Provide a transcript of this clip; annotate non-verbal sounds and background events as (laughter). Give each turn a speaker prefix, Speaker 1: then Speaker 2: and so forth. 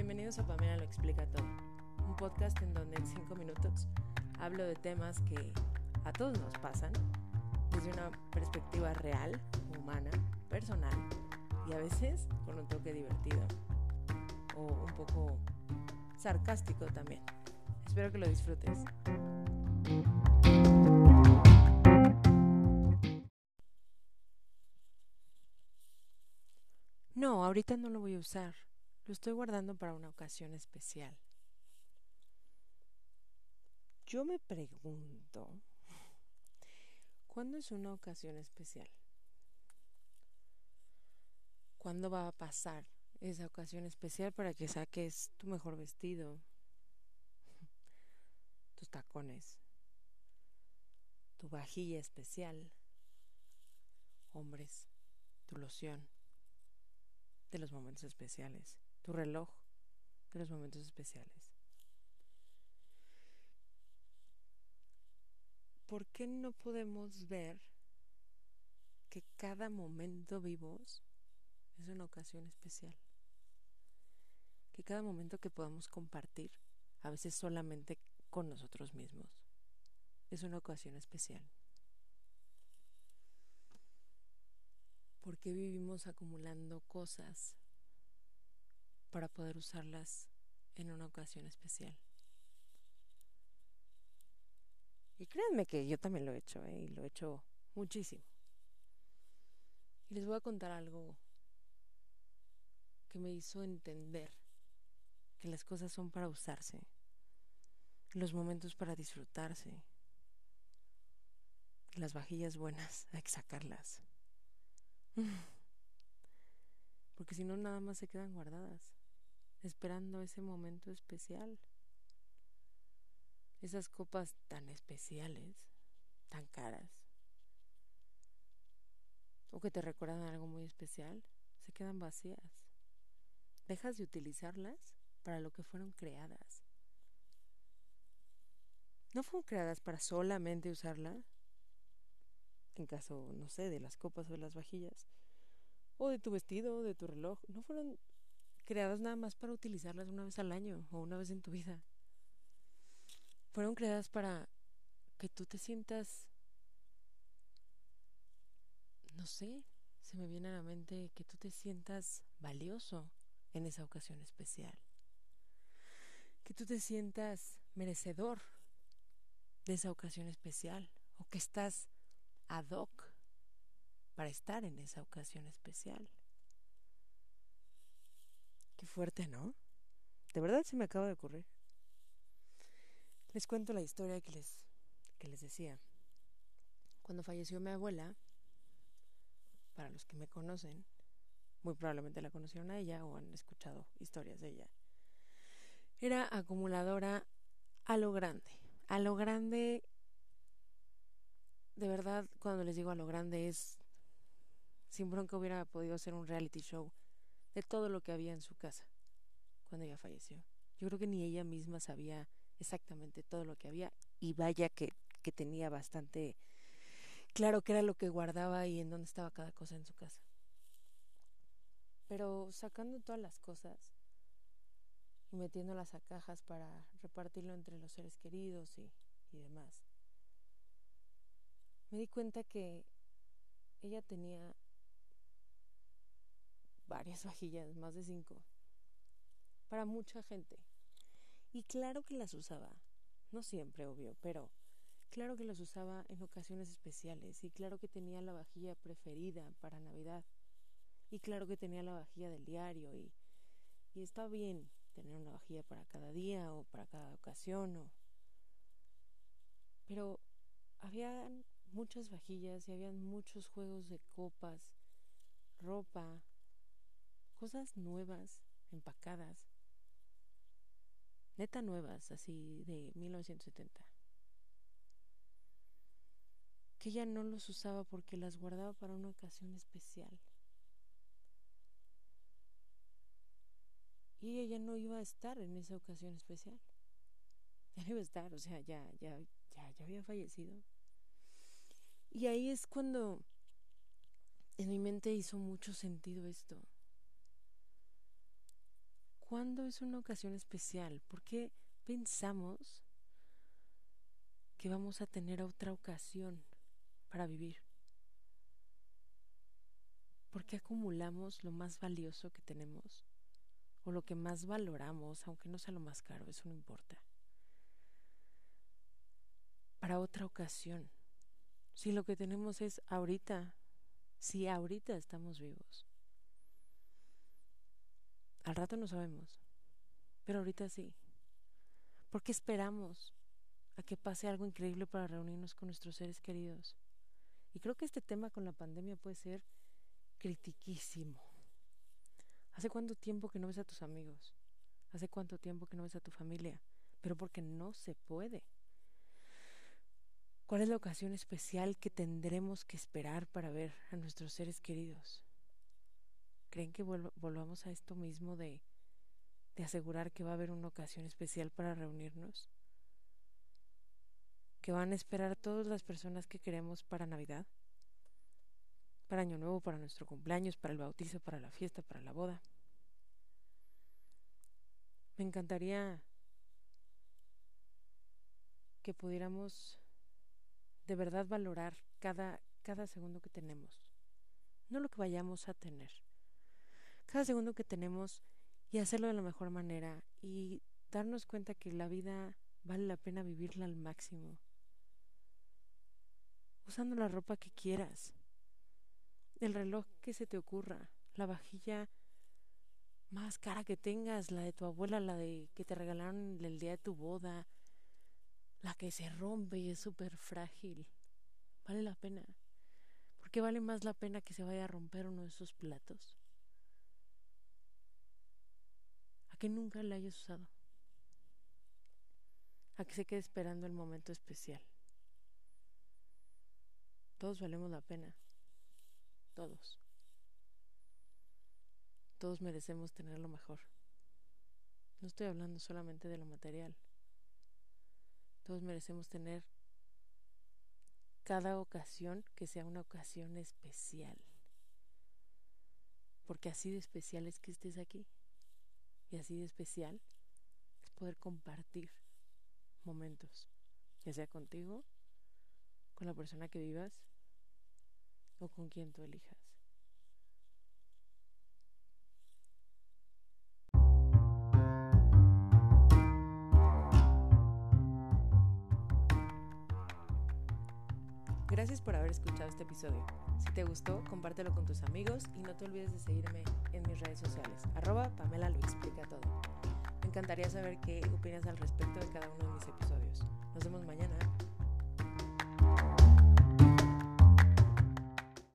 Speaker 1: Bienvenidos a Pamela Lo Explica Todo, un podcast en donde en cinco minutos hablo de temas que a todos nos pasan desde una perspectiva real, humana, personal y a veces con un toque divertido o un poco sarcástico también. Espero que lo disfrutes. No, ahorita no lo voy a usar. Lo estoy guardando para una ocasión especial. Yo me pregunto, ¿cuándo es una ocasión especial? ¿Cuándo va a pasar esa ocasión especial para que saques tu mejor vestido, tus tacones, tu vajilla especial, hombres, tu loción? de los momentos especiales, tu reloj de los momentos especiales. ¿Por qué no podemos ver que cada momento vivos es una ocasión especial? Que cada momento que podamos compartir, a veces solamente con nosotros mismos, es una ocasión especial. ¿Por qué vivimos acumulando cosas para poder usarlas en una ocasión especial? Y créanme que yo también lo he hecho, ¿eh? y lo he hecho muchísimo. Y les voy a contar algo que me hizo entender que las cosas son para usarse, los momentos para disfrutarse, las vajillas buenas (laughs) hay que sacarlas. (laughs) Porque si no, nada más se quedan guardadas, esperando ese momento especial. Esas copas tan especiales, tan caras, o que te recuerdan algo muy especial, se quedan vacías. Dejas de utilizarlas para lo que fueron creadas. No fueron creadas para solamente usarla en caso, no sé, de las copas o de las vajillas, o de tu vestido, o de tu reloj, no fueron creadas nada más para utilizarlas una vez al año o una vez en tu vida. Fueron creadas para que tú te sientas, no sé, se me viene a la mente que tú te sientas valioso en esa ocasión especial. Que tú te sientas merecedor de esa ocasión especial o que estás ad hoc para estar en esa ocasión especial. Qué fuerte, ¿no? De verdad se me acaba de ocurrir. Les cuento la historia que les, que les decía. Cuando falleció mi abuela, para los que me conocen, muy probablemente la conocieron a ella o han escuchado historias de ella. Era acumuladora a lo grande, a lo grande de verdad, cuando les digo a lo grande es sin bronca hubiera podido hacer un reality show de todo lo que había en su casa cuando ella falleció. Yo creo que ni ella misma sabía exactamente todo lo que había y vaya que, que tenía bastante claro qué era lo que guardaba y en dónde estaba cada cosa en su casa. Pero sacando todas las cosas y metiéndolas a cajas para repartirlo entre los seres queridos y, y demás me di cuenta que ella tenía varias (laughs) vajillas, más de cinco, para mucha gente. Y claro que las usaba, no siempre, obvio, pero claro que las usaba en ocasiones especiales y claro que tenía la vajilla preferida para Navidad y claro que tenía la vajilla del diario y, y está bien tener una vajilla para cada día o para cada ocasión o... Pero había muchas vajillas y habían muchos juegos de copas, ropa, cosas nuevas, empacadas, neta nuevas, así de 1970. Que ella no los usaba porque las guardaba para una ocasión especial. Y ella no iba a estar en esa ocasión especial. (laughs) Ya no iba a estar, o sea, ya, ya, ya, ya había fallecido. Y ahí es cuando en mi mente hizo mucho sentido esto. ¿Cuándo es una ocasión especial? ¿Por qué pensamos que vamos a tener otra ocasión para vivir? ¿Por qué acumulamos lo más valioso que tenemos? O lo que más valoramos, aunque no sea lo más caro, eso no importa. Para otra ocasión. Si lo que tenemos es ahorita, si ahorita estamos vivos. Al rato no sabemos, pero ahorita sí. ¿Por qué esperamos a que pase algo increíble para reunirnos con nuestros seres queridos? Y creo que este tema con la pandemia puede ser critiquísimo. ¿Hace cuánto tiempo que no ves a tus amigos? ¿Hace cuánto tiempo que no ves a tu familia? Pero porque no se puede. ¿Cuál es la ocasión especial que tendremos que esperar para ver a nuestros seres queridos? ¿Creen que volvamos a esto mismo de, asegurar que va a haber una ocasión especial para reunirnos? ¿Que van a esperar todas las personas que queremos para Navidad? Para Año Nuevo, para nuestro cumpleaños, para el bautizo, para la fiesta, para la boda. Me encantaría que pudiéramos de verdad valorar cada segundo que tenemos, no lo que vayamos a tener cada segundo que tenemos y hacerlo de la mejor manera y darnos cuenta que la vida vale la pena vivirla al máximo. Usando la ropa que quieras, el reloj que se te ocurra, la vajilla más cara que tengas, la de tu abuela, la de que te regalaron el día de tu boda, la que se rompe y es súper frágil. Vale la pena. Porque vale más la pena que se vaya a romper uno de esos platos que nunca la hayas usado. A que se quede esperando el momento especial. Todos valemos la pena. Todos. Todos merecemos tener lo mejor. No estoy hablando solamente de lo material. Todos merecemos tener cada ocasión que sea una ocasión especial. Porque así de especial es que estés aquí y así de especial es poder compartir momentos, ya sea contigo, con la persona que vivas o con quien tú elijas. Gracias por haber escuchado este episodio. Si te gustó, compártelo con tus amigos y no te olvides de seguirme en mis redes sociales. Arroba Pamela lo explica todo. Me encantaría saber qué opinas al respecto de cada uno de mis episodios. Nos vemos mañana.